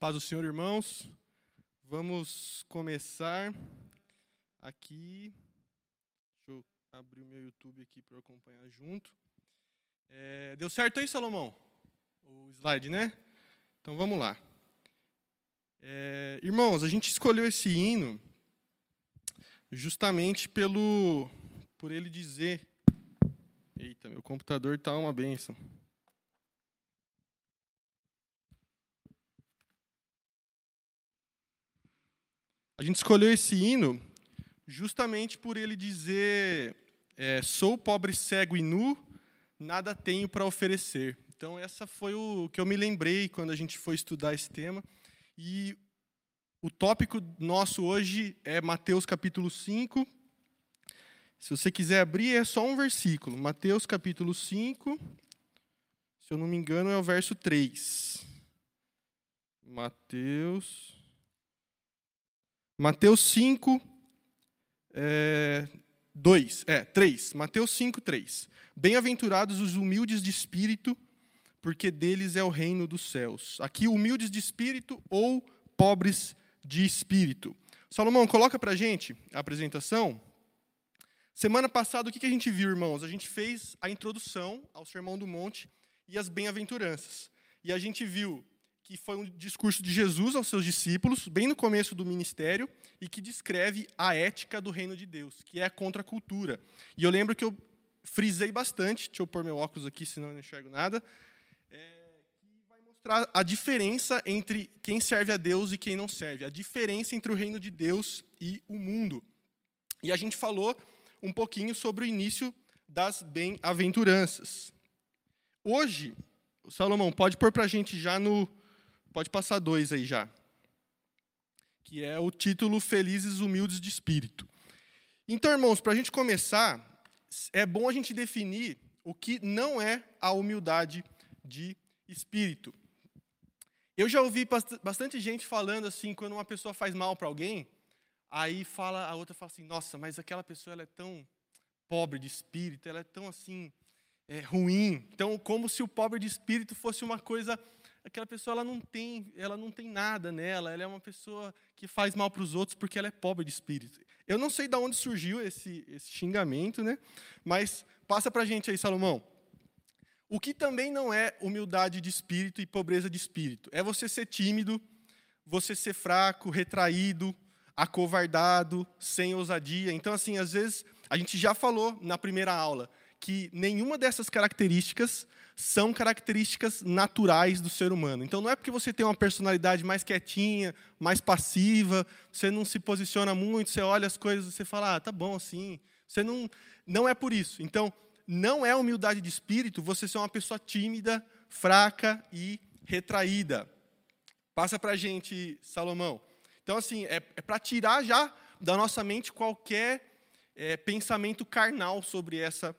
paz do Senhor, irmãos. Vamos começar aqui. Deixa eu abrir o meu YouTube aqui para eu acompanhar junto. É, deu certo aí, Salomão? O slide, né? Então vamos lá. É, irmãos, a gente escolheu esse hino justamente pelo por ele dizer. Eita, meu computador está uma benção. A gente escolheu esse hino justamente por ele dizer: é, sou pobre, cego e nu, nada tenho para oferecer. Então, essa foi o que eu me lembrei quando a gente foi estudar esse tema. E o tópico nosso hoje é Mateus capítulo 5. Se você quiser abrir, é só um versículo. Mateus capítulo 5. Se eu não me engano, é o verso 3. Mateus Mateus 5, é, 2, é, 3. Mateus 5, 3. Bem-aventurados os humildes de espírito, porque deles é o reino dos céus. Aqui, humildes de espírito ou pobres de espírito. Salomão, coloca para gente a apresentação. Semana passada, o que a gente viu, irmãos? A gente fez a introdução ao Sermão do Monte e as bem-aventuranças. E a gente viu que foi um discurso de Jesus aos seus discípulos, bem no começo do ministério, e que descreve a ética do reino de Deus, que é a contracultura. E eu lembro que eu frisei bastante, deixa eu pôr meu óculos aqui, senão eu não enxergo nada, é, que vai mostrar a diferença entre quem serve a Deus e quem não serve, a diferença entre o reino de Deus e o mundo. E a gente falou um pouquinho sobre o início das bem-aventuranças. Hoje, Salomão, pode pôr para a gente já no Pode passar dois aí já. Que é o título Felizes Humildes de Espírito. Então, irmãos, para a gente começar, é bom a gente definir o que não é a humildade de espírito. Eu já ouvi bastante gente falando assim, quando uma pessoa faz mal para alguém, aí fala, a outra fala assim, nossa, mas aquela pessoa ela é tão pobre de espírito, ela é tão assim é, ruim. Então, como se o pobre de espírito fosse uma coisa aquela pessoa ela não tem, ela não tem nada nela, ela é uma pessoa que faz mal para os outros porque ela é pobre de espírito. Eu não sei de onde surgiu esse, esse xingamento, né? mas passa para a gente aí, Salomão. O que também não é humildade de espírito e pobreza de espírito? É você ser tímido, você ser fraco, retraído, acovardado, sem ousadia. Então, assim, às vezes, a gente já falou na primeira aula que nenhuma dessas características são características naturais do ser humano. Então, não é porque você tem uma personalidade mais quietinha, mais passiva, você não se posiciona muito, você olha as coisas, você fala, ah, tá bom assim. Você não, não é por isso. Então, não é humildade de espírito você ser uma pessoa tímida, fraca e retraída. Passa para a gente, Salomão. Então, assim, é, é para tirar já da nossa mente qualquer é, pensamento carnal sobre essa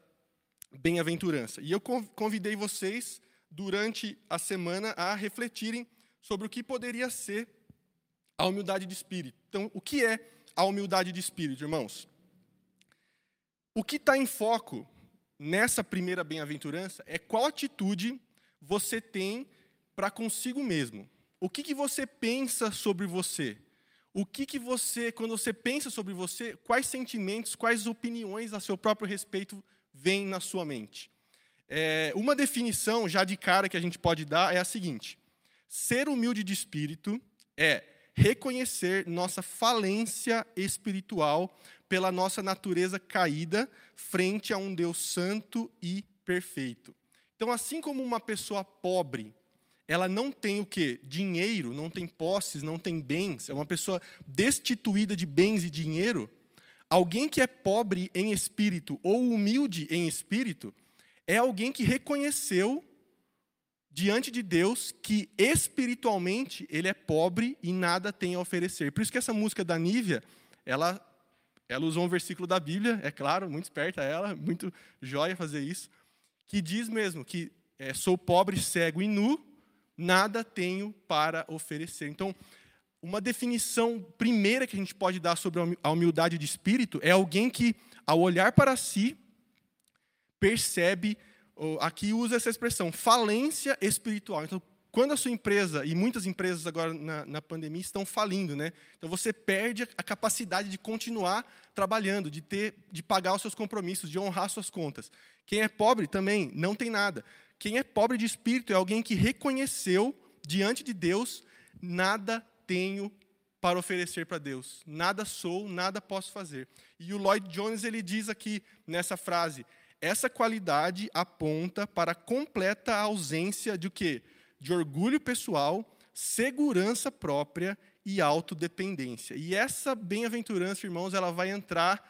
bem-aventurança. E eu convidei vocês, durante a semana, a refletirem sobre o que poderia ser a humildade de espírito. Então, o que é a humildade de espírito, irmãos? O que está em foco nessa primeira bem-aventurança é qual atitude você tem para consigo mesmo. O que, que você pensa sobre você? O que, que você, quando você pensa sobre você, quais sentimentos, quais opiniões a seu próprio respeito vem na sua mente? É, uma definição, já de cara, que a gente pode dar é a seguinte: ser humilde de espírito é reconhecer nossa falência espiritual pela nossa natureza caída frente a um Deus santo e perfeito. Então, assim como uma pessoa pobre, ela não tem o quê? Dinheiro, não tem posses, não tem bens, é uma pessoa destituída de bens e dinheiro, Alguém que é pobre em espírito ou humilde em espírito é alguém que reconheceu diante de Deus que espiritualmente ele é pobre e nada tem a oferecer. Por isso que essa música da Nívia, ela, ela usou um versículo da Bíblia, é claro, muito esperta ela, muito joia fazer isso, que diz mesmo que é, sou pobre, cego e nu, nada tenho para oferecer. Então, uma definição primeira que a gente pode dar sobre a humildade de espírito é alguém que, ao olhar para si, percebe, aqui usa essa expressão, falência espiritual. Então, quando a sua empresa, e muitas empresas agora na, na pandemia estão falindo, né? Então você perde a capacidade de continuar trabalhando, de ter, de pagar os seus compromissos, de honrar suas contas. Quem é pobre também não tem nada. Quem é pobre de espírito é alguém que reconheceu diante de Deus, nada tenho para oferecer para Deus. Nada sou, nada posso fazer. E o Lloyd Jones ele diz aqui nessa frase: essa qualidade aponta para a completa ausência de o quê? De orgulho pessoal, segurança própria e autodependência. E essa bem-aventurança, irmãos, ela vai entrar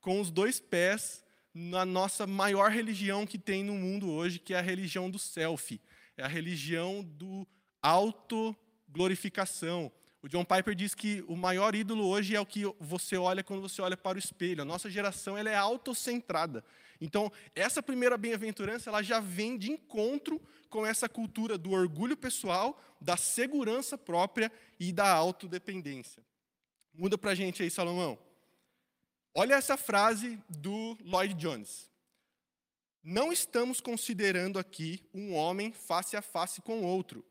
com os dois pés na nossa maior religião que tem no mundo hoje, que é a religião do self. É a religião do autoglorificação. O John Piper diz que o maior ídolo hoje é o que você olha quando você olha para o espelho. A nossa geração ela é autocentrada. Então, essa primeira bem-aventurança ela já vem de encontro com essa cultura do orgulho pessoal, da segurança própria e da autodependência. Muda para a gente aí, Salomão. Olha essa frase do Lloyd Jones. Não estamos considerando aqui um homem face a face com outro,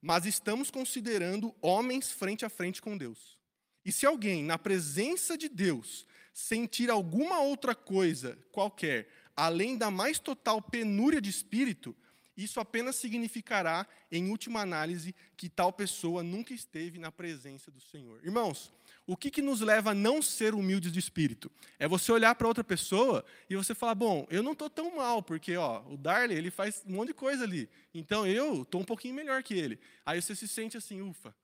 mas estamos considerando homens frente a frente com Deus. E se alguém, na presença de Deus, sentir alguma outra coisa qualquer, além da mais total penúria de espírito, isso apenas significará, em última análise, que tal pessoa nunca esteve na presença do Senhor. Irmãos, o que, que nos leva a não ser humildes de espírito? É você olhar para outra pessoa e você falar: bom, eu não estou tão mal, porque ó, o Darley ele faz um monte de coisa ali. Então eu estou um pouquinho melhor que ele. Aí você se sente assim, ufa.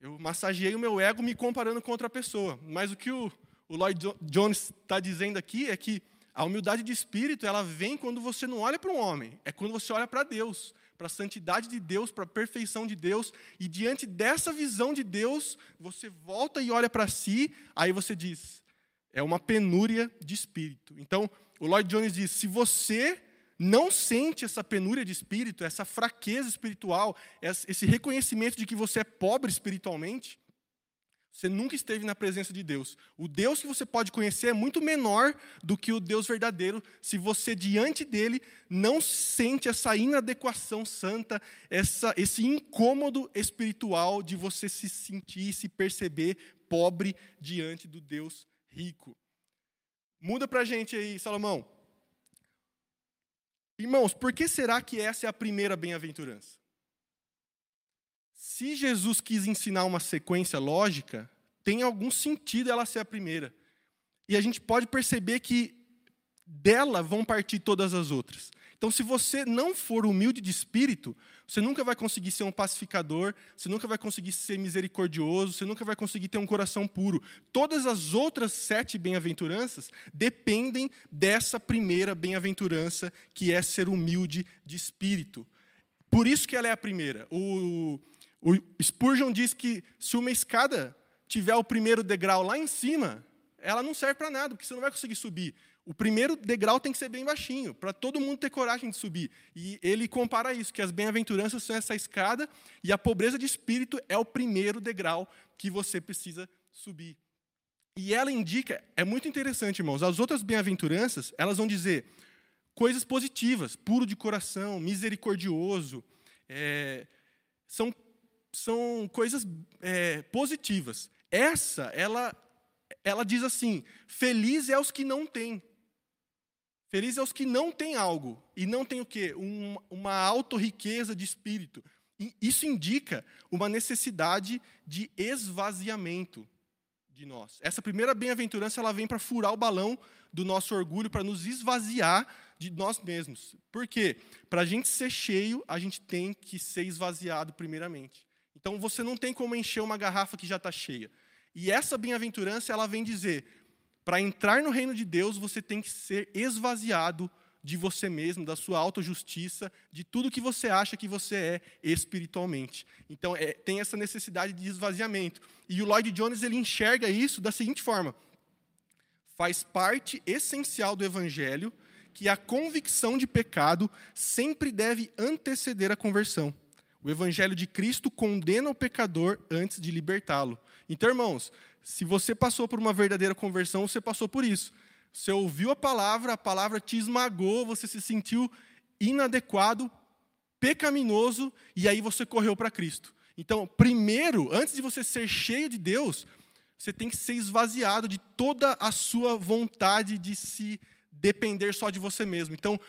Eu massageei o meu ego me comparando com outra pessoa. Mas o que o, o Lloyd Jones está dizendo aqui é que a humildade de espírito ela vem quando você não olha para um homem, é quando você olha para Deus para a santidade de Deus, para a perfeição de Deus, e diante dessa visão de Deus, você volta e olha para si, aí você diz: é uma penúria de espírito. Então, o Lloyd Jones diz: se você não sente essa penúria de espírito, essa fraqueza espiritual, esse reconhecimento de que você é pobre espiritualmente, você nunca esteve na presença de Deus. O Deus que você pode conhecer é muito menor do que o Deus verdadeiro, se você, diante dele, não sente essa inadequação santa, essa, esse incômodo espiritual de você se sentir, se perceber pobre diante do Deus rico. Muda para a gente aí, Salomão. Irmãos, por que será que essa é a primeira bem-aventurança? Se Jesus quis ensinar uma sequência lógica, tem algum sentido ela ser a primeira. E a gente pode perceber que dela vão partir todas as outras. Então, se você não for humilde de espírito, você nunca vai conseguir ser um pacificador, você nunca vai conseguir ser misericordioso, você nunca vai conseguir ter um coração puro. Todas as outras sete bem-aventuranças dependem dessa primeira bem-aventurança, que é ser humilde de espírito. Por isso que ela é a primeira. O, o Spurgeon diz que se uma escada tiver o primeiro degrau lá em cima, ela não serve para nada, porque você não vai conseguir subir. O primeiro degrau tem que ser bem baixinho, para todo mundo ter coragem de subir. E ele compara isso, que as bem-aventuranças são essa escada e a pobreza de espírito é o primeiro degrau que você precisa subir. E ela indica, é muito interessante, irmãos, as outras bem-aventuranças, elas vão dizer coisas positivas, puro de coração, misericordioso, é, são são coisas é, positivas. Essa, ela, ela diz assim: feliz é os que não têm. Feliz é os que não têm algo. E não tem o quê? Um, uma auto-riqueza de espírito. E isso indica uma necessidade de esvaziamento de nós. Essa primeira bem-aventurança ela vem para furar o balão do nosso orgulho, para nos esvaziar de nós mesmos. Por quê? Para a gente ser cheio, a gente tem que ser esvaziado primeiramente. Então você não tem como encher uma garrafa que já está cheia. E essa bem-aventurança ela vem dizer: para entrar no reino de Deus você tem que ser esvaziado de você mesmo, da sua autojustiça, de tudo que você acha que você é espiritualmente. Então é, tem essa necessidade de esvaziamento. E o Lloyd Jones ele enxerga isso da seguinte forma: faz parte essencial do evangelho que a convicção de pecado sempre deve anteceder a conversão. O evangelho de Cristo condena o pecador antes de libertá-lo. Então, irmãos, se você passou por uma verdadeira conversão, você passou por isso. Você ouviu a palavra, a palavra te esmagou, você se sentiu inadequado, pecaminoso e aí você correu para Cristo. Então, primeiro, antes de você ser cheio de Deus, você tem que ser esvaziado de toda a sua vontade de se depender só de você mesmo. Então,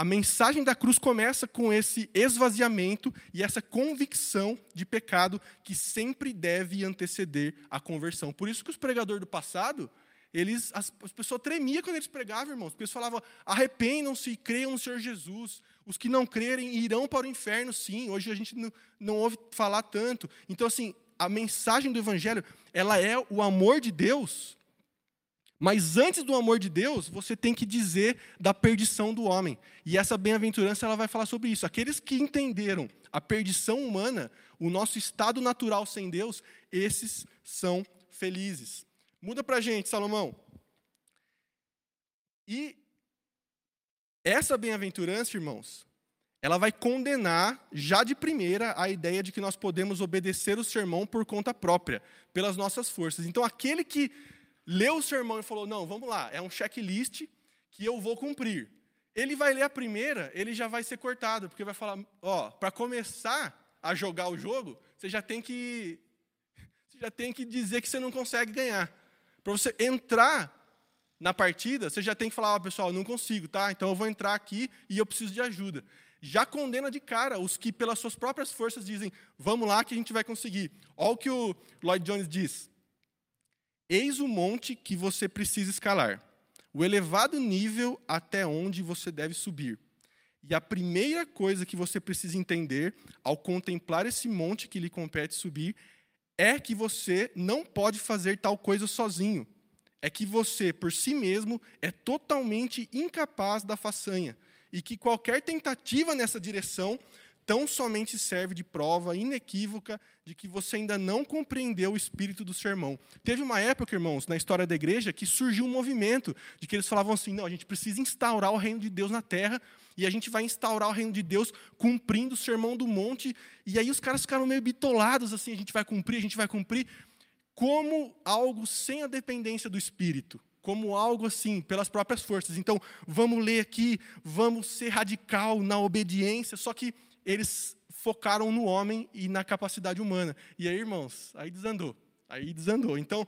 a mensagem da cruz começa com esse esvaziamento e essa convicção de pecado que sempre deve anteceder a conversão. Por isso que os pregadores do passado, eles, as, as pessoas tremiam quando eles pregavam, irmãos. As pessoas falavam: arrependam-se e creiam no Senhor Jesus. Os que não crerem irão para o inferno, sim. Hoje a gente não, não ouve falar tanto. Então, assim, a mensagem do Evangelho, ela é o amor de Deus mas antes do amor de Deus, você tem que dizer da perdição do homem. E essa bem-aventurança ela vai falar sobre isso. Aqueles que entenderam a perdição humana, o nosso estado natural sem Deus, esses são felizes. Muda para a gente, Salomão. E essa bem-aventurança, irmãos, ela vai condenar já de primeira a ideia de que nós podemos obedecer o sermão por conta própria, pelas nossas forças. Então, aquele que leu o sermão e falou: Não, vamos lá, é um checklist que eu vou cumprir. Ele vai ler a primeira, ele já vai ser cortado, porque vai falar: Ó, para começar a jogar o jogo, você já tem que. Você já tem que dizer que você não consegue ganhar. Para você entrar na partida, você já tem que falar: Ó, pessoal, não consigo, tá? Então eu vou entrar aqui e eu preciso de ajuda. Já condena de cara os que, pelas suas próprias forças, dizem: Vamos lá que a gente vai conseguir. Olha o que o Lloyd Jones diz. Eis o monte que você precisa escalar, o elevado nível até onde você deve subir. E a primeira coisa que você precisa entender ao contemplar esse monte que lhe compete subir é que você não pode fazer tal coisa sozinho. É que você, por si mesmo, é totalmente incapaz da façanha e que qualquer tentativa nessa direção tão somente serve de prova inequívoca de que você ainda não compreendeu o espírito do sermão. Teve uma época, irmãos, na história da igreja, que surgiu um movimento de que eles falavam assim: não, a gente precisa instaurar o reino de Deus na terra, e a gente vai instaurar o reino de Deus cumprindo o sermão do monte. E aí os caras ficaram meio bitolados assim: a gente vai cumprir, a gente vai cumprir, como algo sem a dependência do espírito como algo assim, pelas próprias forças. Então, vamos ler aqui, vamos ser radical na obediência, só que eles focaram no homem e na capacidade humana. E aí, irmãos, aí desandou. Aí desandou. Então,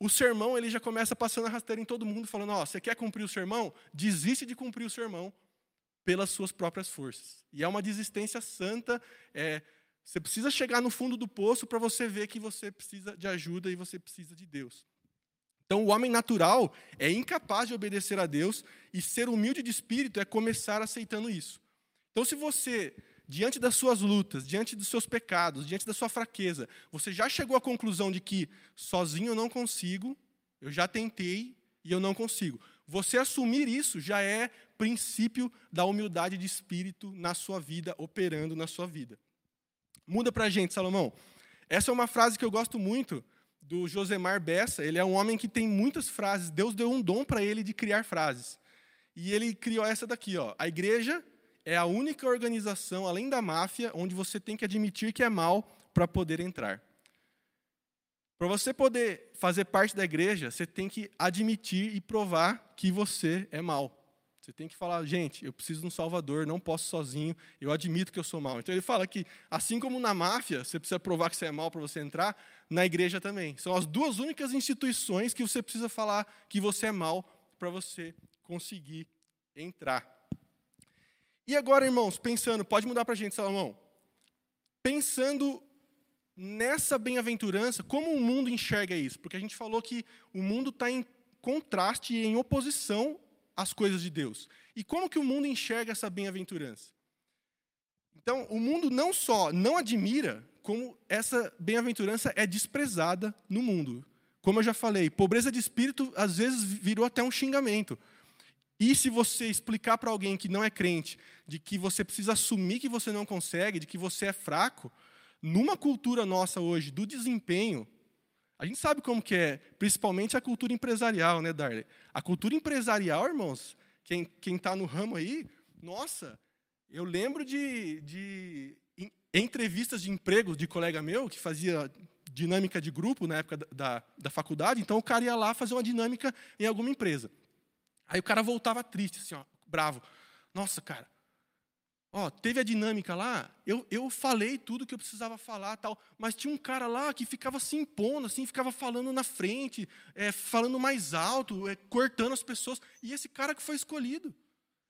o sermão ele já começa passando a rasteira em todo mundo, falando: ó, você quer cumprir o sermão? Desiste de cumprir o sermão pelas suas próprias forças. E é uma desistência santa. É, você precisa chegar no fundo do poço para você ver que você precisa de ajuda e você precisa de Deus. Então, o homem natural é incapaz de obedecer a Deus e ser humilde de espírito é começar aceitando isso. Então, se você diante das suas lutas, diante dos seus pecados, diante da sua fraqueza, você já chegou à conclusão de que sozinho eu não consigo, eu já tentei e eu não consigo. Você assumir isso já é princípio da humildade de espírito na sua vida, operando na sua vida. Muda para a gente, Salomão. Essa é uma frase que eu gosto muito do Josemar Bessa. Ele é um homem que tem muitas frases. Deus deu um dom para ele de criar frases. E ele criou essa daqui, ó. A igreja é a única organização, além da máfia, onde você tem que admitir que é mal para poder entrar. Para você poder fazer parte da igreja, você tem que admitir e provar que você é mal. Você tem que falar, gente, eu preciso de um salvador, não posso sozinho, eu admito que eu sou mal. Então ele fala que, assim como na máfia, você precisa provar que você é mal para você entrar, na igreja também. São as duas únicas instituições que você precisa falar que você é mal para você conseguir entrar. E agora, irmãos, pensando, pode mudar para a gente, Salomão. Pensando nessa bem-aventurança, como o mundo enxerga isso? Porque a gente falou que o mundo está em contraste e em oposição às coisas de Deus. E como que o mundo enxerga essa bem-aventurança? Então, o mundo não só não admira, como essa bem-aventurança é desprezada no mundo. Como eu já falei, pobreza de espírito às vezes virou até um xingamento. E se você explicar para alguém que não é crente, de que você precisa assumir que você não consegue, de que você é fraco, numa cultura nossa hoje do desempenho, a gente sabe como que é, principalmente a cultura empresarial, né, Darley? A cultura empresarial, irmãos, quem está no ramo aí, nossa, eu lembro de, de entrevistas de emprego de colega meu que fazia dinâmica de grupo na época da, da, da faculdade, então o cara ia lá fazer uma dinâmica em alguma empresa. Aí o cara voltava triste, assim, ó, bravo. Nossa, cara, Ó, teve a dinâmica lá, eu, eu falei tudo que eu precisava falar, tal, mas tinha um cara lá que ficava se impondo, assim, ficava falando na frente, é, falando mais alto, é, cortando as pessoas, e esse cara que foi escolhido.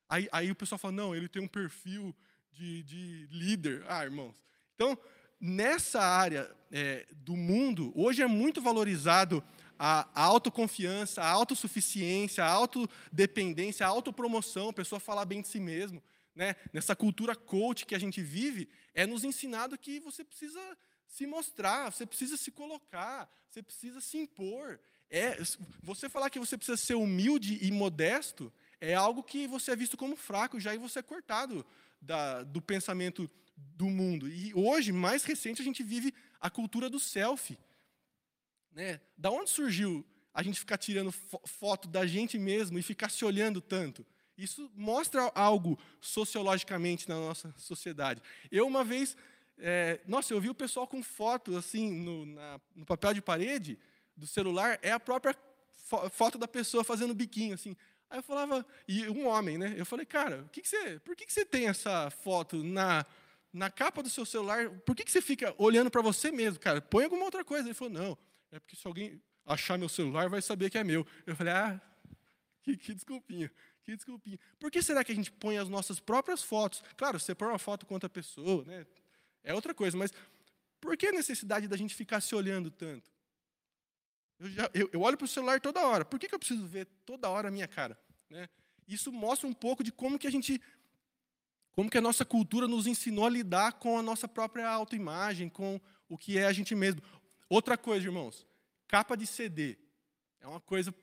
Aí, aí o pessoal fala, não, ele tem um perfil de, de líder. Ah, irmãos. Então, nessa área é, do mundo, hoje é muito valorizado a, autoconfiança, a autossuficiência, a autodependência, a autopromoção, a pessoa falar bem de si mesmo né, nessa cultura coach que a gente vive, é nos ensinado que você precisa se mostrar, você precisa se colocar, você precisa se impor. É, você falar que você precisa ser humilde e modesto é algo que você é visto como fraco já e você é cortado da, do pensamento do mundo. E hoje, mais recente, a gente vive a cultura do selfie. Né? Da onde surgiu a gente ficar tirando foto da gente mesmo e ficar se olhando tanto? Isso mostra algo sociologicamente na nossa sociedade. Eu, uma vez, é, nossa, eu vi o pessoal com foto assim no, na, no papel de parede do celular, é a própria fo foto da pessoa fazendo biquinho, assim. Aí eu falava, e um homem, né? Eu falei, cara, que, que você, por que, que você tem essa foto na, na capa do seu celular? Por que, que você fica olhando para você mesmo, cara? Põe alguma outra coisa. Ele falou, não, é porque se alguém achar meu celular vai saber que é meu. Eu falei, ah, que, que desculpinha. Que desculpinha. Por que será que a gente põe as nossas próprias fotos? Claro, você põe uma foto com outra pessoa, né? é outra coisa, mas por que a necessidade da gente ficar se olhando tanto? Eu, já, eu, eu olho para o celular toda hora. Por que, que eu preciso ver toda hora a minha cara? Né? Isso mostra um pouco de como que a gente, como que a nossa cultura nos ensinou a lidar com a nossa própria autoimagem, com o que é a gente mesmo. Outra coisa, irmãos, capa de CD. É uma coisa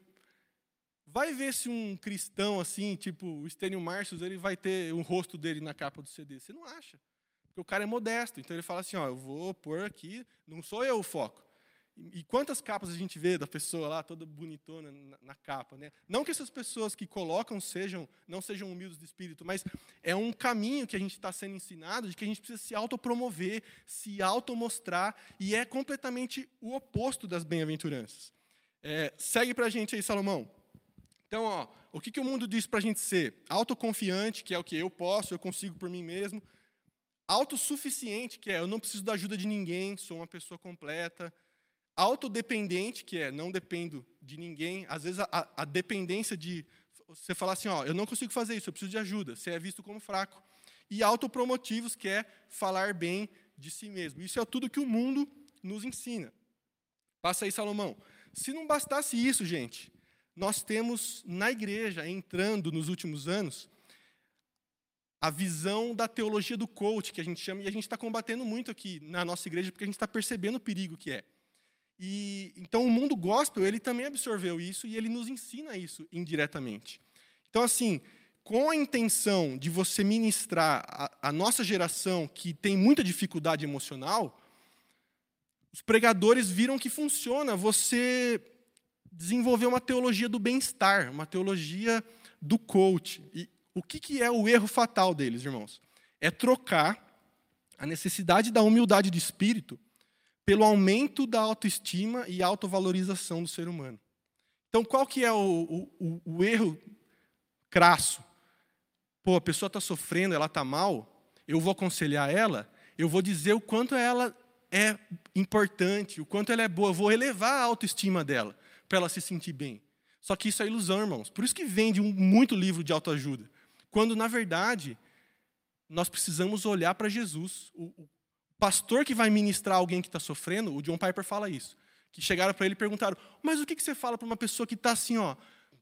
Vai ver se um cristão assim, tipo o Estênio Marcius, ele vai ter um rosto dele na capa do CD. Você não acha. Porque o cara é modesto. Então ele fala assim, ó, eu vou pôr aqui, não sou eu o foco. E quantas capas a gente vê da pessoa lá, toda bonitona na, na, capa, né? Não que essas pessoas que colocam sejam, não sejam humildes de espírito, mas é um caminho que a gente está sendo ensinado de que a gente precisa se autopromover, se automostrar, e é completamente o oposto das bem-aventuranças. É, segue para a gente aí, Salomão. Então, ó, o que, que o mundo diz para a gente ser? Autoconfiante, que é o que eu posso, eu consigo por mim mesmo. Autossuficiente, que é eu não preciso da ajuda de ninguém, sou uma pessoa completa. Autodependente, que é não dependo de ninguém. Às vezes a, a dependência de você falar assim, ó, eu não consigo fazer isso, eu preciso de ajuda. Você é visto como fraco. E autopromotivos, que é falar bem de si mesmo. Isso é tudo que o mundo nos ensina. Passa aí, Salomão. Se não bastasse isso, gente, nós temos na igreja, entrando nos últimos anos, a visão da teologia do coach, que a gente chama, e a gente está combatendo muito aqui na nossa igreja, porque a gente está percebendo o perigo que é. E, então, o mundo gospel, ele também absorveu isso e ele nos ensina isso indiretamente. Então, assim, com a intenção de você ministrar a, a nossa geração, que tem muita dificuldade emocional, os pregadores viram que funciona você desenvolver uma teologia do bem-estar, uma teologia do coach. E o que, que é o erro fatal deles, irmãos? É trocar a necessidade da humildade de espírito pelo aumento da autoestima e autovalorização do ser humano. Então, qual que é o, o, o erro crasso? Pô, a pessoa está sofrendo, ela está mal, eu vou aconselhar ela, eu vou dizer o quanto ela é importante, o quanto ela é boa, eu vou elevar a autoestima dela para ela se sentir bem. Só que isso é ilusão, irmãos. Por isso que vende muito livro de autoajuda. Quando, na verdade, nós precisamos olhar para Jesus. O, pastor que vai ministrar alguém que está sofrendo, o John Piper fala isso. Que chegaram para ele e perguntaram: Mas o que, que você fala para uma pessoa que está assim, ó,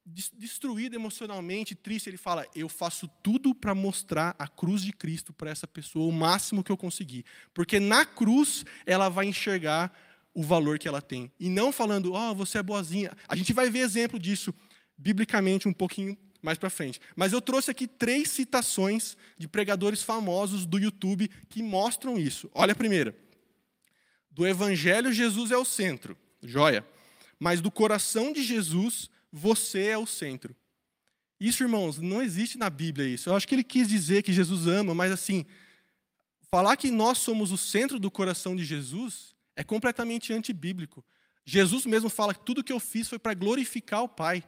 destruída emocionalmente, triste? Ele fala: Eu faço tudo para mostrar a cruz de Cristo para essa pessoa, o máximo que eu conseguir. Porque na cruz ela vai enxergar o valor que ela tem. E não falando, ó, oh, você é boazinha. A gente vai ver exemplo disso biblicamente um pouquinho mais para frente. Mas eu trouxe aqui três citações de pregadores famosos do YouTube que mostram isso. Olha a primeira. Do Evangelho, Jesus é o centro. Joia. Mas do coração de Jesus, você é o centro. Isso, irmãos, não existe na Bíblia isso. Eu acho que ele quis dizer que Jesus ama, mas assim, falar que nós somos o centro do coração de Jesus é completamente antibíblico. Jesus mesmo fala que tudo que eu fiz foi para glorificar o Pai.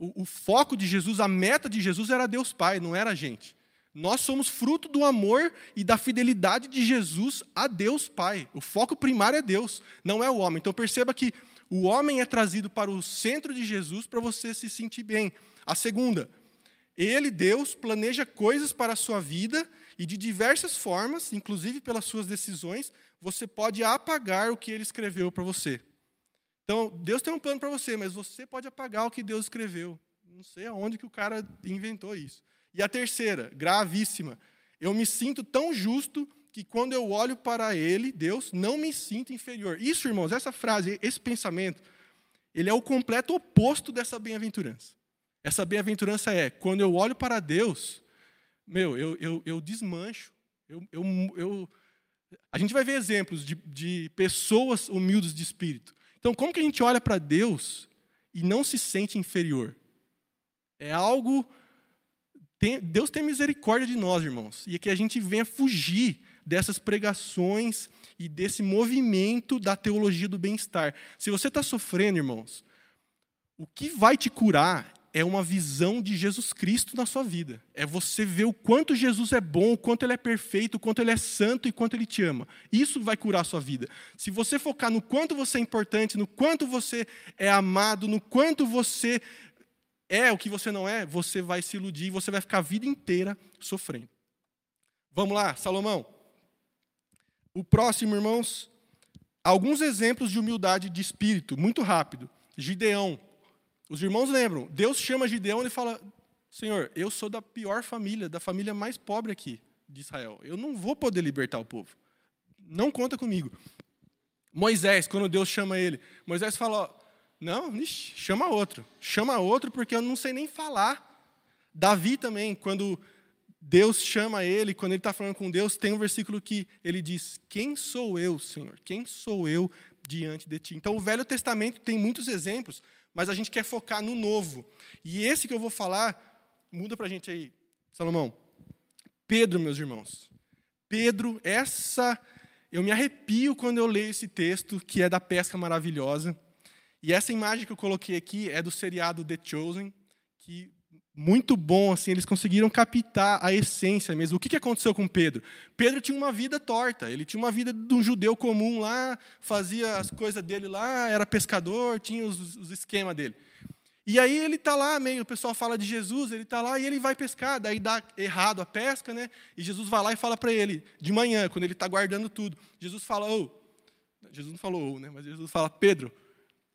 O, o, foco de Jesus, a meta de Jesus era Deus Pai, não era a gente. Nós somos fruto do amor e da fidelidade de Jesus a Deus Pai. O foco primário é Deus, não é o homem. Então perceba que o homem é trazido para o centro de Jesus para você se sentir bem. A segunda, ele, Deus, planeja coisas para a sua vida e de diversas formas, inclusive pelas suas decisões, você pode apagar o que ele escreveu para você. Então, Deus tem um plano para você, mas você pode apagar o que Deus escreveu. Não sei aonde que o cara inventou isso. E a terceira, gravíssima. Eu me sinto tão justo que quando eu olho para ele, Deus, não me sinto inferior. Isso, irmãos, essa frase, esse pensamento, ele é o completo oposto dessa bem-aventurança. Essa bem-aventurança é, quando eu olho para Deus, meu, eu, eu, eu desmancho. Eu, eu, eu, a gente vai ver exemplos de, de pessoas humildes de espírito. Então, como que a gente olha para Deus e não se sente inferior? É algo. Tem, Deus tem misericórdia de nós, irmãos, e é que a gente venha fugir dessas pregações e desse movimento da teologia do bem-estar. Se você está sofrendo, irmãos, o que vai te curar é uma visão de Jesus Cristo na sua vida. É você ver o quanto Jesus é bom, o quanto ele é perfeito, o quanto ele é santo e quanto ele te ama. Isso vai curar a sua vida. Se você focar no quanto você é importante, no quanto você é amado, no quanto você é o que você não é, você vai se iludir e você vai ficar a vida inteira sofrendo. Vamos lá, Salomão. O próximo, irmãos, alguns exemplos de humildade de espírito, muito rápido. Gideão, os irmãos lembram, Deus chama Gideão e fala: Senhor, eu sou da pior família, da família mais pobre aqui de Israel. Eu não vou poder libertar o povo. Não conta comigo. Moisés, quando Deus chama ele, Moisés fala: Não, ixi, chama outro. Chama outro porque eu não sei nem falar. Davi também, quando Deus chama ele, quando ele está falando com Deus, tem um versículo que ele diz: Quem sou eu, Senhor? Quem sou eu diante de ti? Então, o Velho Testamento tem muitos exemplos mas a gente quer focar no novo. E esse que eu vou falar, muda para a gente aí, Salomão. Pedro, meus irmãos. Pedro, essa. Eu me arrepio quando eu leio esse texto, que é da pesca maravilhosa. E essa imagem que eu coloquei aqui é do seriado The Chosen, que muito bom, assim, eles conseguiram captar a essência mesmo. O que aconteceu com Pedro? Pedro tinha uma vida torta, ele tinha uma vida de um judeu comum lá, fazia as coisas dele lá, era pescador, tinha os, os esquemas dele. E aí ele está lá, meio, o pessoal fala de Jesus, ele está lá e ele vai pescar, daí dá errado a pesca, né? E Jesus vai lá e fala para ele, de manhã, quando ele está guardando tudo. Jesus fala, oh, Jesus não falou, né? Mas Jesus fala, Pedro,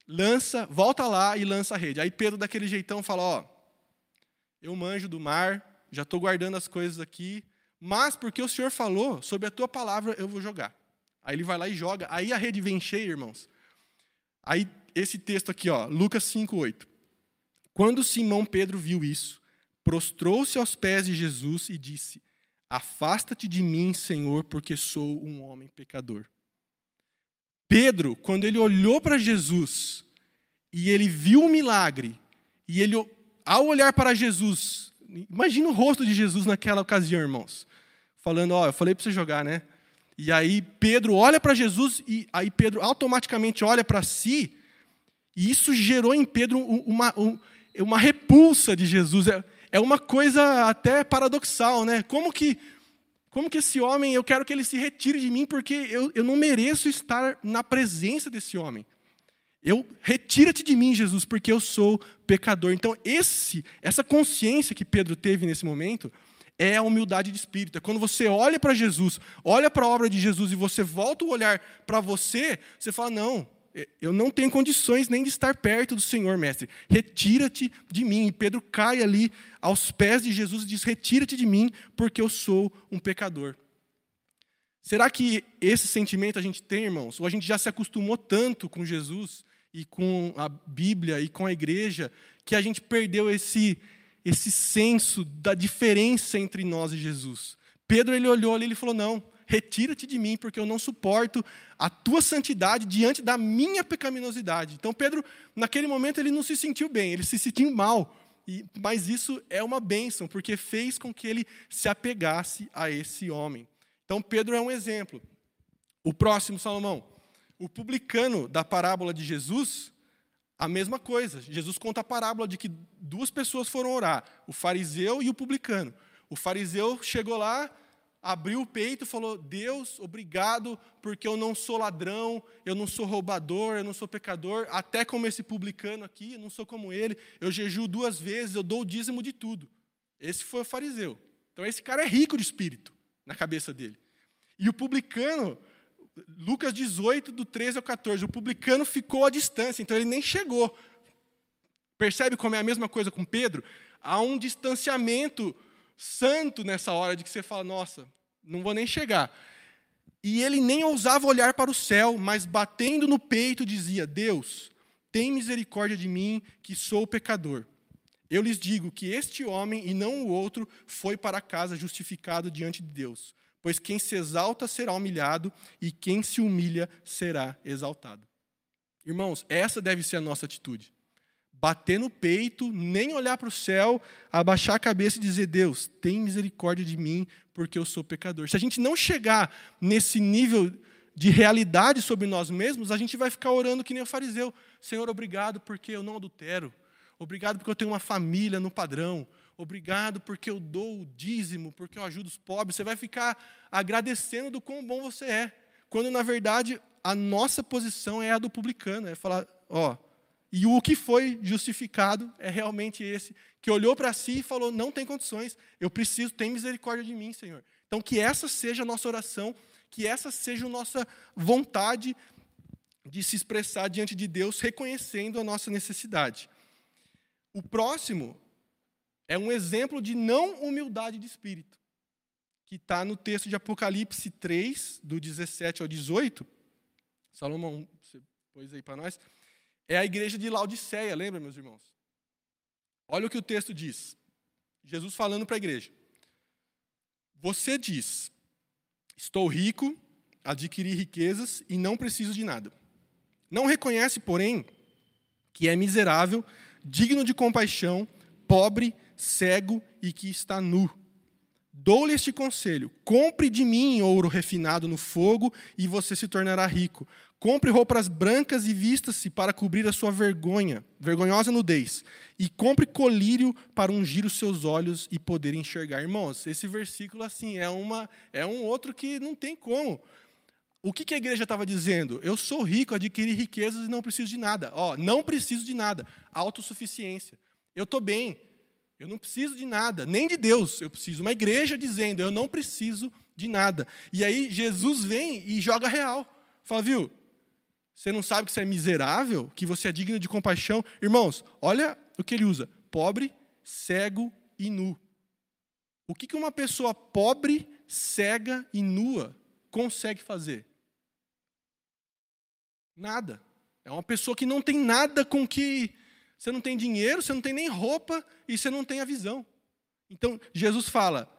lança, volta lá e lança a rede. Aí Pedro, daquele jeitão, fala, ó, oh, eu manjo do mar, já estou guardando as coisas aqui, mas porque o Senhor falou, sobre a tua palavra eu vou jogar. Aí ele vai lá e joga, aí a rede vem cheia, irmãos. Aí esse texto aqui, ó, Lucas 5:8. Quando Simão Pedro viu isso, prostrou-se aos pés de Jesus e disse: Afasta-te de mim, Senhor, porque sou um homem pecador. Pedro, quando ele olhou para Jesus e ele viu o milagre, e ele ao olhar para Jesus, imagina o rosto de Jesus naquela ocasião, irmãos. Falando, ó, eu falei para você jogar, né? E aí Pedro olha para Jesus e aí Pedro automaticamente olha para si, e isso gerou em Pedro uma, uma repulsa de Jesus. É, é uma coisa até paradoxal, né? Como que, como que esse homem, eu quero que ele se retire de mim, porque eu, eu não mereço estar na presença desse homem. Eu retira-te de mim, Jesus, porque eu sou pecador. Então, esse, essa consciência que Pedro teve nesse momento é a humildade de espírito. É quando você olha para Jesus, olha para a obra de Jesus e você volta o olhar para você, você fala: "Não, eu não tenho condições nem de estar perto do Senhor, mestre. Retira-te de mim." E Pedro cai ali aos pés de Jesus e diz: "Retira-te de mim, porque eu sou um pecador." Será que esse sentimento a gente tem, irmãos? Ou a gente já se acostumou tanto com Jesus e com a Bíblia e com a igreja, que a gente perdeu esse, esse senso da diferença entre nós e Jesus. Pedro ele olhou ali e ele falou: Não, retira-te de mim, porque eu não suporto a tua santidade diante da minha pecaminosidade. Então, Pedro, naquele momento, ele não se sentiu bem, ele se sentiu mal. E, mas isso é uma bênção, porque fez com que ele se apegasse a esse homem. Então, Pedro é um exemplo. O próximo, Salomão. O publicano da parábola de Jesus, a mesma coisa. Jesus conta a parábola de que duas pessoas foram orar, o fariseu e o publicano. O fariseu chegou lá, abriu o peito falou: Deus, obrigado, porque eu não sou ladrão, eu não sou roubador, eu não sou pecador, até como esse publicano aqui, eu não sou como ele, eu jejuo duas vezes, eu dou o dízimo de tudo. Esse foi o fariseu. Então esse cara é rico de espírito, na cabeça dele. E o publicano, Lucas 18, do 13 ao 14, o publicano ficou à distância, então ele nem chegou. Percebe como é a mesma coisa com Pedro? Há um distanciamento santo nessa hora de que você fala, nossa, não vou nem chegar. E ele nem ousava olhar para o céu, mas batendo no peito dizia: Deus, tem misericórdia de mim, que sou pecador. Eu lhes digo que este homem e não o outro foi para casa justificado diante de Deus. Pois quem se exalta será humilhado, e quem se humilha será exaltado. Irmãos, essa deve ser a nossa atitude bater no peito, nem olhar para o céu, abaixar a cabeça e dizer: Deus, tem misericórdia de mim, porque eu sou pecador. Se a gente não chegar nesse nível de realidade sobre nós mesmos, a gente vai ficar orando que nem o fariseu: Senhor, obrigado porque eu não adultero, obrigado porque eu tenho uma família no padrão, obrigado porque eu dou o dízimo, porque eu ajudo os pobres. Você vai ficar agradecendo do quão bom você é, quando na verdade a nossa posição é a do publicano, é falar: ó. E o que foi justificado é realmente esse, que olhou para si e falou: Não tem condições, eu preciso, tem misericórdia de mim, Senhor. Então, que essa seja a nossa oração, que essa seja a nossa vontade de se expressar diante de Deus, reconhecendo a nossa necessidade. O próximo é um exemplo de não humildade de espírito, que está no texto de Apocalipse 3, do 17 ao 18. Salomão, você pôs aí para nós é a igreja de Laodiceia, lembra, meus irmãos? Olha o que o texto diz. Jesus falando para a igreja. Você diz: Estou rico, adquiri riquezas e não preciso de nada. Não reconhece, porém, que é miserável, digno de compaixão, pobre, cego e que está nu. Dou-lhe este conselho: compre de mim ouro refinado no fogo e você se tornará rico. Compre roupas brancas e vista-se para cobrir a sua vergonha, vergonhosa nudez. E compre colírio para ungir os seus olhos e poder enxergar. Irmãos, esse versículo assim é uma é um outro que não tem como. O que, que a igreja estava dizendo? Eu sou rico, adquiri riquezas e não preciso de nada. Ó, não preciso de nada. Autossuficiência. Eu estou bem. Eu não preciso de nada, nem de Deus. Eu preciso. Uma igreja dizendo, eu não preciso de nada. E aí Jesus vem e joga real. Fala, viu? Você não sabe que você é miserável, que você é digno de compaixão? Irmãos, olha o que ele usa: pobre, cego e nu. O que, uma pessoa pobre, cega e nua consegue fazer? Nada. É uma pessoa que não tem nada com que. Você não tem dinheiro, você não tem nem roupa e você não tem a visão. Então, Jesus fala: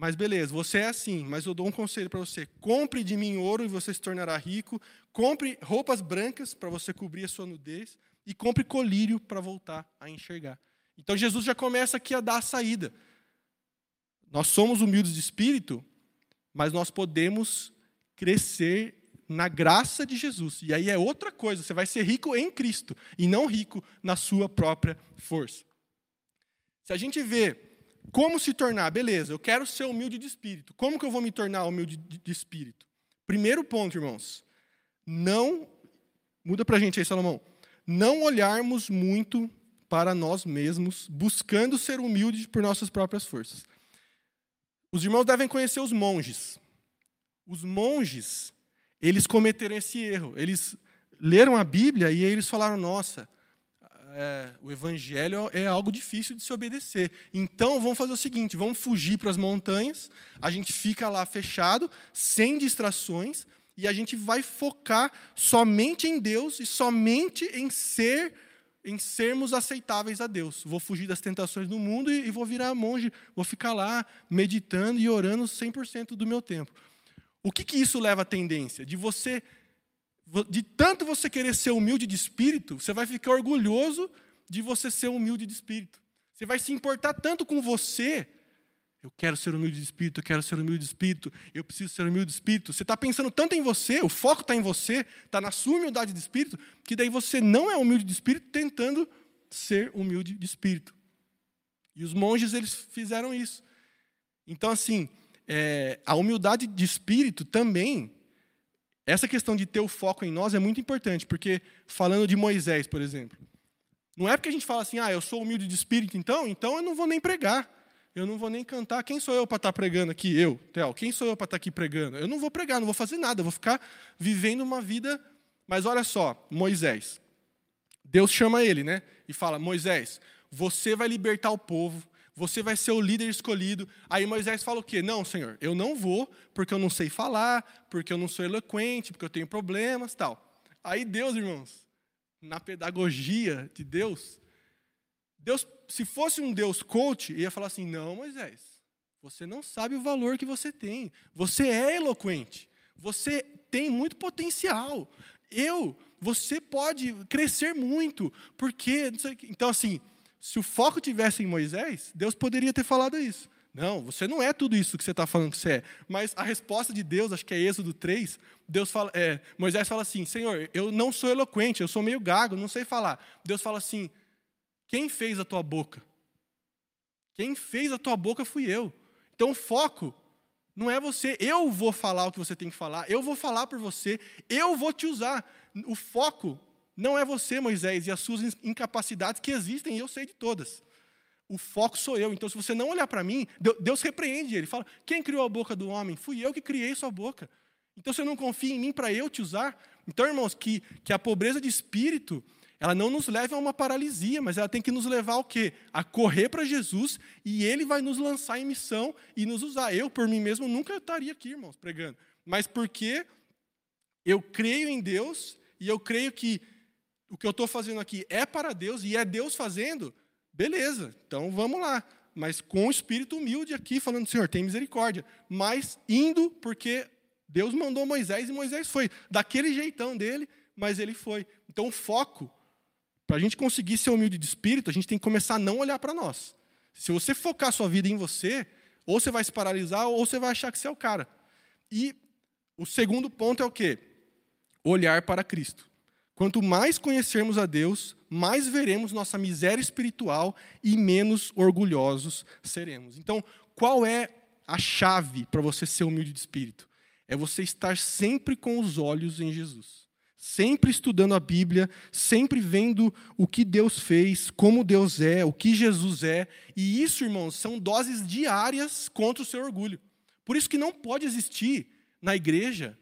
mas beleza, você é assim, mas eu dou um conselho para você: compre de mim ouro e você se tornará rico, compre roupas brancas para você cobrir a sua nudez, e compre colírio para voltar a enxergar. Então Jesus já começa aqui a dar a saída. Nós somos humildes de espírito, mas nós podemos crescer na graça de Jesus. E aí é outra coisa, você vai ser rico em Cristo e não rico na sua própria força. Se a gente vê como se tornar? Beleza, eu quero ser humilde de espírito. Como que eu vou me tornar humilde de espírito? Primeiro ponto, irmãos. Não. Muda para a gente aí, Salomão. Não olharmos muito para nós mesmos, buscando ser humildes por nossas próprias forças. Os irmãos devem conhecer os monges. Os monges, eles cometeram esse erro. Eles leram a Bíblia e eles falaram: nossa é, o evangelho é algo difícil de se obedecer. Então vamos fazer o seguinte: vamos fugir para as montanhas, a gente fica lá fechado, sem distrações, e a gente vai focar somente em Deus e somente em ser em sermos aceitáveis a Deus. Vou fugir das tentações do mundo e, e vou virar monge, vou ficar lá meditando e orando 100% do meu tempo. O que, que isso leva à tendência? De você de tanto você querer ser humilde de espírito, você vai ficar orgulhoso de você ser humilde de espírito. Você vai se importar tanto com você. Eu quero ser humilde de espírito, eu quero ser humilde de espírito, eu preciso ser humilde de espírito. Você está pensando tanto em você, o foco está em você, está na sua humildade de espírito, que daí você não é humilde de espírito tentando ser humilde de espírito. E os monges, eles fizeram isso. Então, assim, é, a humildade de espírito também, essa questão de ter o foco em nós é muito importante, porque falando de Moisés, por exemplo, não é porque a gente fala assim, ah, eu sou humilde de espírito, então, então eu não vou nem pregar, eu não vou nem cantar. Quem sou eu para estar tá pregando aqui? Eu, Theo. Quem sou eu para estar tá aqui pregando? Eu não vou pregar, não vou fazer nada, eu vou ficar vivendo uma vida. Mas olha só, Moisés. Deus chama ele, né? E fala: Moisés, você vai libertar o povo, você vai ser o líder escolhido. Aí Moisés fala o quê? Não, Senhor, eu não vou, porque eu não sei falar, porque eu não sou eloquente, porque eu tenho problemas, tal. Aí Deus, irmãos, na pedagogia de Deus, Deus, se fosse um Deus coach, ia falar assim: "Não, Moisés, você não sabe o valor que você tem. Você é eloquente. Você tem muito potencial. Eu, você pode crescer muito, porque então assim, se o foco tivesse em Moisés, Deus poderia ter falado isso. Não, você não é tudo isso que você está falando que você é. Mas a resposta de Deus, acho que é Êxodo 3, Deus fala, é, Moisés fala assim: Senhor, eu não sou eloquente, eu sou meio gago, não sei falar. Deus fala assim: Quem fez a tua boca? Quem fez a tua boca fui eu. Então o foco não é você, eu vou falar o que você tem que falar, eu vou falar por você, eu vou te usar. O foco não é você, Moisés, e as suas incapacidades que existem, e eu sei de todas. O foco sou eu. Então, se você não olhar para mim, Deus repreende ele. Fala: quem criou a boca do homem? Fui eu que criei sua boca. Então, você não confia em mim para eu te usar? Então, irmãos, que, que a pobreza de espírito, ela não nos leve a uma paralisia, mas ela tem que nos levar ao quê? A correr para Jesus e ele vai nos lançar em missão e nos usar. Eu, por mim mesmo, nunca estaria aqui, irmãos, pregando. Mas porque eu creio em Deus e eu creio que o que eu estou fazendo aqui é para Deus e é Deus fazendo, beleza, então vamos lá. Mas com o espírito humilde aqui, falando, Senhor, tem misericórdia. Mas indo, porque Deus mandou Moisés e Moisés foi. Daquele jeitão dele, mas ele foi. Então o foco, para a gente conseguir ser humilde de espírito, a gente tem que começar a não olhar para nós. Se você focar sua vida em você, ou você vai se paralisar, ou você vai achar que você é o cara. E o segundo ponto é o quê? Olhar para Cristo. Quanto mais conhecermos a Deus, mais veremos nossa miséria espiritual e menos orgulhosos seremos. Então, qual é a chave para você ser humilde de espírito? É você estar sempre com os olhos em Jesus. Sempre estudando a Bíblia, sempre vendo o que Deus fez, como Deus é, o que Jesus é. E isso, irmãos, são doses diárias contra o seu orgulho. Por isso que não pode existir na igreja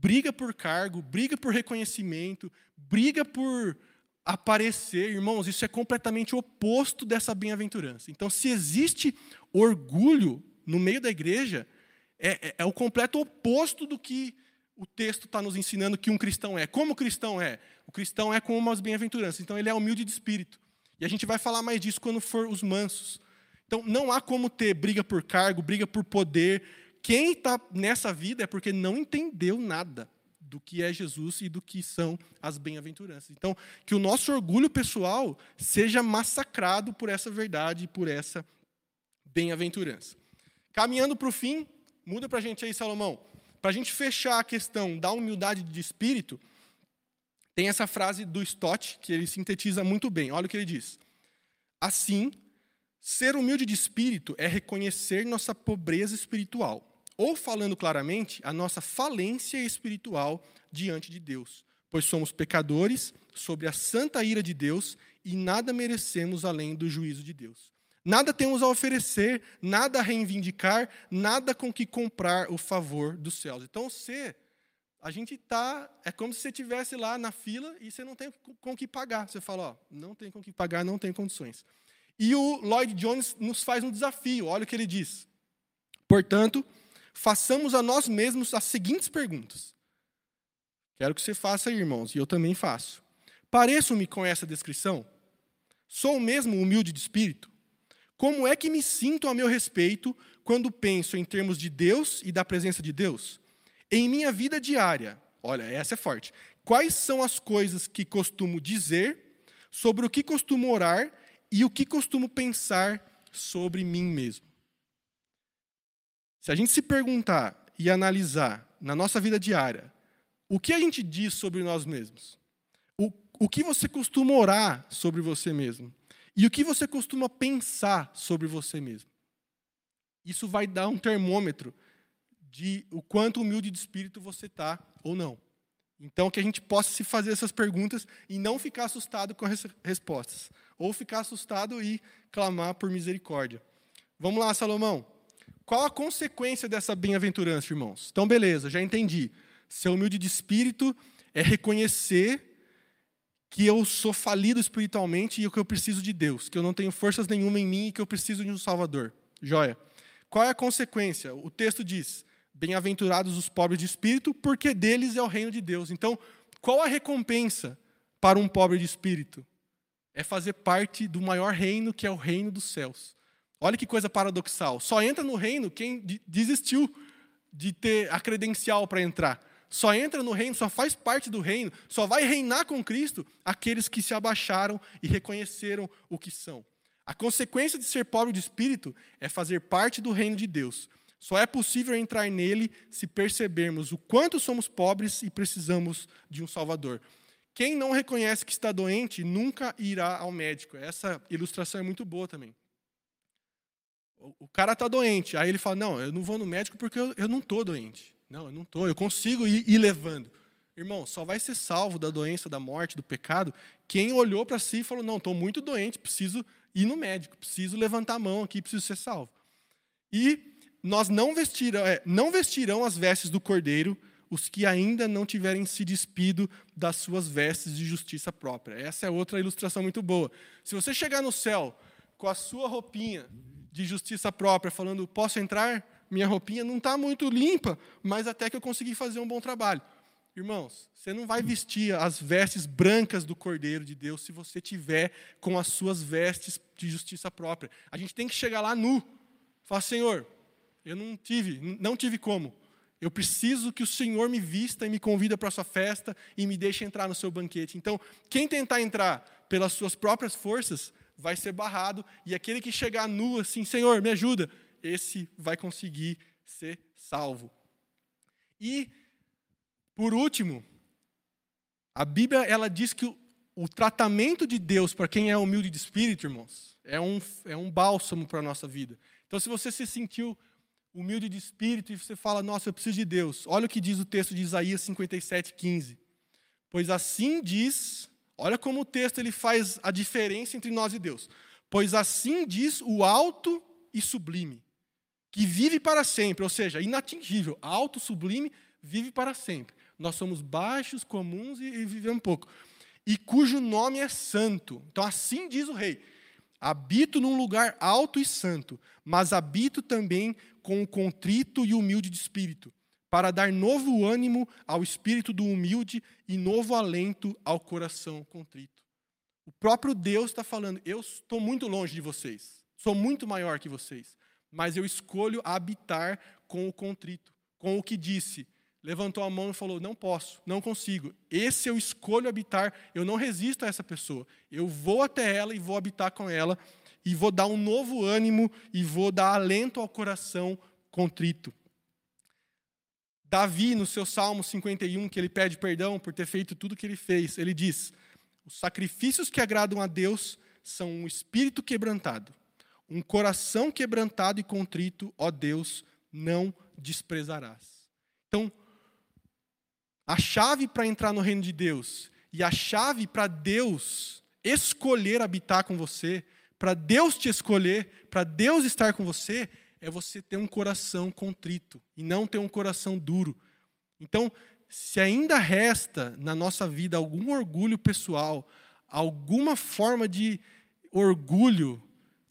briga por cargo, briga por reconhecimento, briga por aparecer. Irmãos, isso é completamente oposto dessa bem-aventurança. Então, se existe orgulho no meio da igreja, é, é, é o completo oposto do que o texto está nos ensinando que um cristão é. Como o cristão é? O cristão é como as bem-aventuranças. Então, ele é humilde de espírito. E a gente vai falar mais disso quando for os mansos. Então, não há como ter briga por cargo, briga por poder, quem está nessa vida é porque não entendeu nada do que é Jesus e do que são as bem-aventuranças. Então, que o nosso orgulho pessoal seja massacrado por essa verdade, por essa bem-aventurança. Caminhando para o fim, muda para a gente aí, Salomão. Para a gente fechar a questão da humildade de espírito, tem essa frase do Stott, que ele sintetiza muito bem. Olha o que ele diz. Assim, ser humilde de espírito é reconhecer nossa pobreza espiritual ou falando claramente, a nossa falência espiritual diante de Deus, pois somos pecadores sobre a santa ira de Deus e nada merecemos além do juízo de Deus. Nada temos a oferecer, nada a reivindicar, nada com que comprar o favor dos céus. Então, você, a gente está, é como se você estivesse lá na fila e você não tem com que pagar. Você fala, ó, não tem com que pagar, não tem condições. E o Lloyd Jones nos faz um desafio, olha o que ele diz. Portanto, façamos a nós mesmos as seguintes perguntas. Quero que você faça, irmãos, e eu também faço. Pareço-me com essa descrição? Sou mesmo humilde de espírito? Como é que me sinto a meu respeito quando penso em termos de Deus e da presença de Deus? Em minha vida diária, olha, essa é forte. Quais são as coisas que costumo dizer, sobre o que costumo orar e o que costumo pensar sobre mim mesmo? Se a gente se perguntar e analisar na nossa vida diária, o que a gente diz sobre nós mesmos? O, o que você costuma orar sobre você mesmo? E o que você costuma pensar sobre você mesmo? Isso vai dar um termômetro de o quanto humilde de espírito você está ou não. Então, que a gente possa se fazer essas perguntas e não ficar assustado com as respostas. Ou ficar assustado e clamar por misericórdia. Vamos lá, Salomão. Qual a consequência dessa bem-aventurança, irmãos? Então, beleza, já entendi. Ser humilde de espírito é reconhecer que eu sou falido espiritualmente e que eu preciso de Deus, que eu não tenho forças nenhuma em mim e que eu preciso de um Salvador. Joia. Qual é a consequência? O texto diz: Bem-aventurados os pobres de espírito, porque deles é o reino de Deus. Então, qual a recompensa para um pobre de espírito? É fazer parte do maior reino, que é o reino dos céus. Olha que coisa paradoxal. Só entra no reino quem desistiu de ter a credencial para entrar. Só entra no reino, só faz parte do reino, só vai reinar com Cristo aqueles que se abaixaram e reconheceram o que são. A consequência de ser pobre de espírito é fazer parte do reino de Deus. Só é possível entrar nele se percebermos o quanto somos pobres e precisamos de um Salvador. Quem não reconhece que está doente nunca irá ao médico. Essa ilustração é muito boa também. O cara está doente, aí ele fala: Não, eu não vou no médico porque eu, eu não estou doente. Não, eu não estou, eu consigo ir, ir levando. Irmão, só vai ser salvo da doença, da morte, do pecado, quem olhou para si e falou: Não, estou muito doente, preciso ir no médico, preciso levantar a mão aqui, preciso ser salvo. E nós não vestirão, é, não vestirão as vestes do cordeiro os que ainda não tiverem se despido das suas vestes de justiça própria. Essa é outra ilustração muito boa. Se você chegar no céu com a sua roupinha de justiça própria, falando, posso entrar? Minha roupinha não está muito limpa, mas até que eu consegui fazer um bom trabalho. Irmãos, você não vai vestir as vestes brancas do Cordeiro de Deus se você tiver com as suas vestes de justiça própria. A gente tem que chegar lá nu. Falar, Senhor, eu não tive, não tive como. Eu preciso que o Senhor me vista e me convida para a sua festa e me deixe entrar no seu banquete. Então, quem tentar entrar pelas suas próprias forças vai ser barrado, e aquele que chegar nu assim, Senhor, me ajuda, esse vai conseguir ser salvo. E, por último, a Bíblia ela diz que o, o tratamento de Deus para quem é humilde de espírito, irmãos, é um, é um bálsamo para a nossa vida. Então, se você se sentiu humilde de espírito e você fala, nossa, eu preciso de Deus, olha o que diz o texto de Isaías 57, 15. Pois assim diz Olha como o texto ele faz a diferença entre nós e Deus. Pois assim diz o alto e sublime, que vive para sempre, ou seja, inatingível, alto, sublime, vive para sempre. Nós somos baixos, comuns e, e vivemos pouco. E cujo nome é santo. Então assim diz o rei: Habito num lugar alto e santo, mas habito também com o contrito e humilde de espírito para dar novo ânimo ao espírito do humilde e novo alento ao coração contrito. O próprio Deus está falando: eu estou muito longe de vocês, sou muito maior que vocês, mas eu escolho habitar com o contrito, com o que disse. Levantou a mão e falou: Não posso, não consigo. Esse eu escolho habitar, eu não resisto a essa pessoa. Eu vou até ela e vou habitar com ela, e vou dar um novo ânimo, e vou dar alento ao coração contrito. Davi, no seu Salmo 51, que ele pede perdão por ter feito tudo o que ele fez, ele diz: Os sacrifícios que agradam a Deus são um espírito quebrantado, um coração quebrantado e contrito, ó Deus, não desprezarás. Então, a chave para entrar no reino de Deus e a chave para Deus escolher habitar com você, para Deus te escolher, para Deus estar com você, é você ter um coração contrito e não ter um coração duro. Então, se ainda resta na nossa vida algum orgulho pessoal, alguma forma de orgulho,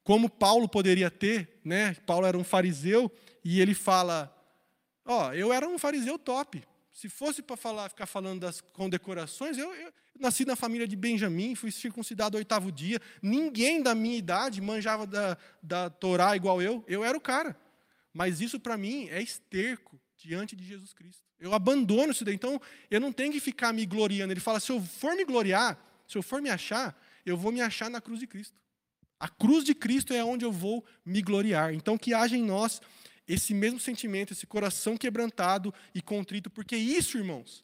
como Paulo poderia ter, né? Paulo era um fariseu e ele fala: Ó, oh, eu era um fariseu top. Se fosse para falar, ficar falando das condecorações, eu, eu, nasci na família de Benjamim, fui circuncidado oitavo dia. Ninguém da minha idade manjava da, da Torá igual eu. Eu era o cara. Mas isso para mim é esterco diante de Jesus Cristo. Eu abandono isso daí. Então, eu não tenho que ficar me gloriando. Ele fala: se eu for me gloriar, se eu for me achar, eu vou me achar na cruz de Cristo. A cruz de Cristo é onde eu vou me gloriar. Então, que haja em nós esse mesmo sentimento, esse coração quebrantado e contrito, porque isso, irmãos,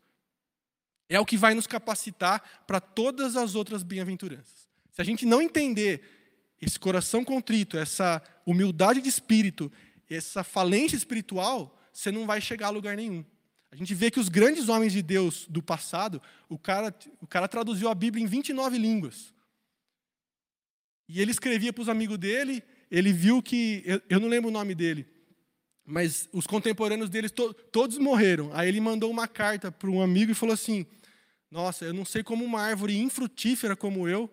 é o que vai nos capacitar para todas as outras bem-aventuranças. Se a gente não entender esse coração contrito, essa humildade de espírito, essa falência espiritual, você não vai chegar a lugar nenhum. A gente vê que os grandes homens de Deus do passado, o cara, o cara traduziu a Bíblia em 29 línguas. E ele escrevia para os amigos dele, ele viu que, eu, eu, não lembro o nome dele, mas os contemporâneos dele to, todos morreram. Aí ele mandou uma carta para um amigo e falou assim: Nossa, eu não sei como uma árvore infrutífera como eu,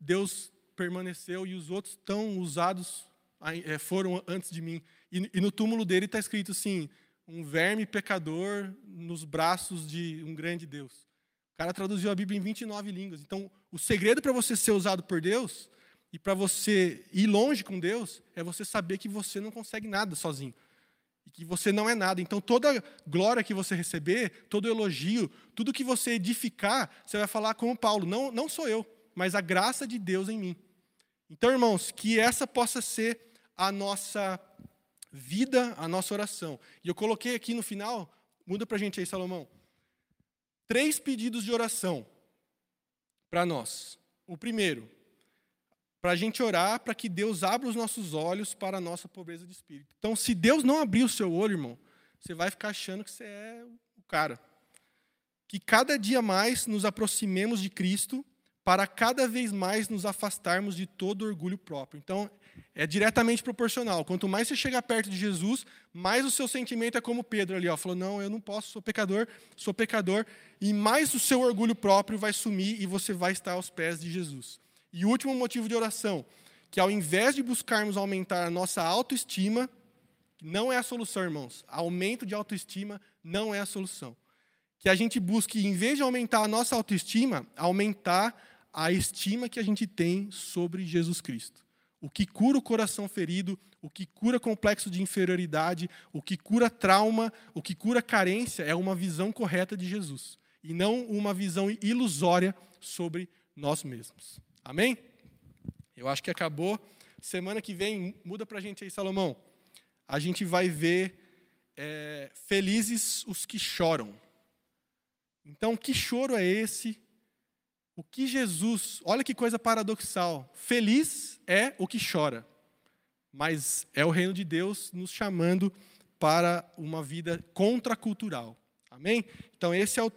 Deus permaneceu e os outros tão usados eh, foram antes de mim. E, e no túmulo dele está escrito assim: um verme pecador nos braços de um grande Deus. O cara traduziu a Bíblia em 29 línguas. Então, o segredo para você ser usado por Deus e para você ir longe com Deus é você saber que você não consegue nada sozinho. E que você não é nada. Então, toda glória que você receber, todo elogio, tudo que você edificar, você vai falar como Paulo: não, não sou eu, mas a graça de Deus em mim. Então, irmãos, que essa possa ser a nossa vida a nossa oração. E eu coloquei aqui no final, muda para a gente aí, Salomão, três pedidos de oração para nós. O primeiro, para a gente orar para que Deus abra os nossos olhos para a nossa pobreza de espírito. Então, se Deus não abrir o seu olho, irmão, você vai ficar achando que você é o cara. Que cada dia mais nos aproximemos de Cristo para cada vez mais nos afastarmos de todo orgulho próprio. Então, é diretamente proporcional. Quanto mais você chega perto de Jesus, mais o seu sentimento é como Pedro ali, ó, falou: "Não, eu não posso, sou pecador, sou pecador", e mais o seu orgulho próprio vai sumir e você vai estar aos pés de Jesus. E último motivo de oração, que ao invés de buscarmos aumentar a nossa autoestima, não é a solução, irmãos. Aumento de autoestima não é a solução. Que a gente busque, em vez de aumentar a nossa autoestima, aumentar a estima que a gente tem sobre Jesus Cristo o que cura o coração ferido, o que cura complexo de inferioridade, o que cura trauma, o que cura carência é uma visão correta de Jesus e não uma visão ilusória sobre nós mesmos. Amém? Eu acho que acabou. Semana que vem, muda para a gente aí, Salomão. A gente vai ver é, felizes os que choram. Então, que choro é esse o que Jesus, olha que coisa paradoxal. Feliz é o que chora, mas é o reino de Deus nos chamando para uma vida contracultural. Amém? Então, esse é o,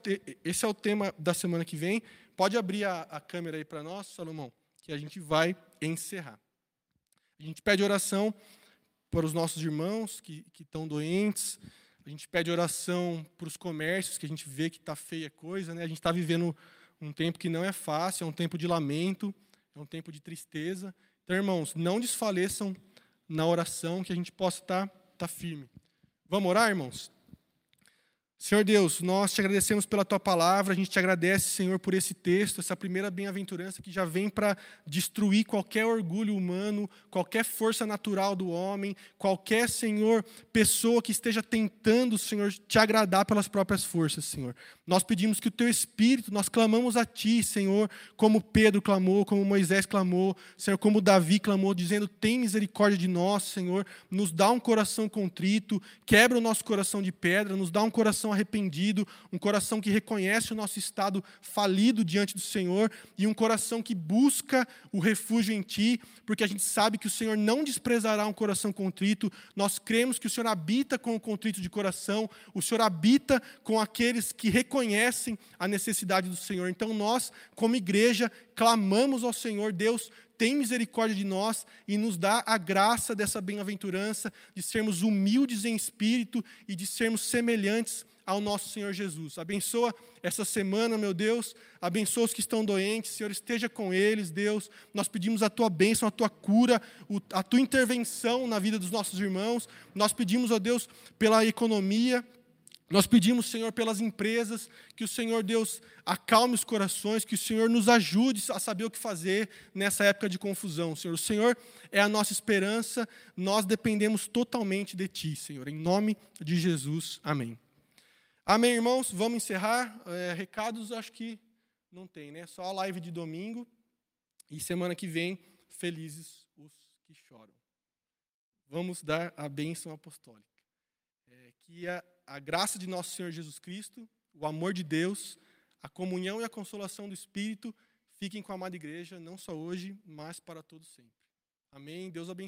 esse é o tema da semana que vem. Pode abrir a, a câmera aí para nós, Salomão, que a gente vai encerrar. A gente pede oração para os nossos irmãos que, que estão doentes. A gente pede oração para os comércios, que a gente vê que está feia coisa. Né? A gente está vivendo um tempo que não é fácil, é um tempo de lamento, é um tempo de tristeza. Então, irmãos, não desfaleçam na oração, que a gente possa estar, estar firme. Vamos orar, irmãos? Senhor Deus, nós te agradecemos pela tua palavra, a gente te agradece, Senhor, por esse texto, essa primeira bem-aventurança que já vem para destruir qualquer orgulho humano, qualquer força natural do homem, qualquer, Senhor, pessoa que esteja tentando, Senhor, te agradar pelas próprias forças, Senhor. Nós pedimos que o teu espírito, nós clamamos a ti, Senhor, como Pedro clamou, como Moisés clamou, Senhor, como Davi clamou, dizendo: "Tem misericórdia de nós, Senhor, nos dá um coração contrito, quebra o nosso coração de pedra, nos dá um coração coração arrependido, um coração que reconhece o nosso estado falido diante do Senhor e um coração que busca o refúgio em Ti, porque a gente sabe que o Senhor não desprezará um coração contrito. Nós cremos que o Senhor habita com o contrito de coração, o Senhor habita com aqueles que reconhecem a necessidade do Senhor. Então nós, como igreja, clamamos ao Senhor, Deus, tem misericórdia de nós e nos dá a graça dessa bem-aventurança de sermos humildes em espírito e de sermos semelhantes ao nosso Senhor Jesus. Abençoa essa semana, meu Deus. Abençoa os que estão doentes. Senhor, esteja com eles, Deus. Nós pedimos a tua bênção, a tua cura, a tua intervenção na vida dos nossos irmãos. Nós pedimos, ó Deus, pela economia, nós pedimos, Senhor, pelas empresas, que o Senhor Deus acalme os corações, que o Senhor nos ajude a saber o que fazer nessa época de confusão. Senhor, o Senhor é a nossa esperança, nós dependemos totalmente de Ti, Senhor. Em nome de Jesus, amém. Amém, irmãos? Vamos encerrar. É, recados, acho que não tem, né? Só a live de domingo. E semana que vem, felizes os que choram. Vamos dar a bênção apostólica. É, que a a graça de nosso Senhor Jesus Cristo, o amor de Deus, a comunhão e a consolação do Espírito fiquem com a amada igreja, não só hoje, mas para todos sempre. Amém. Deus abençoe.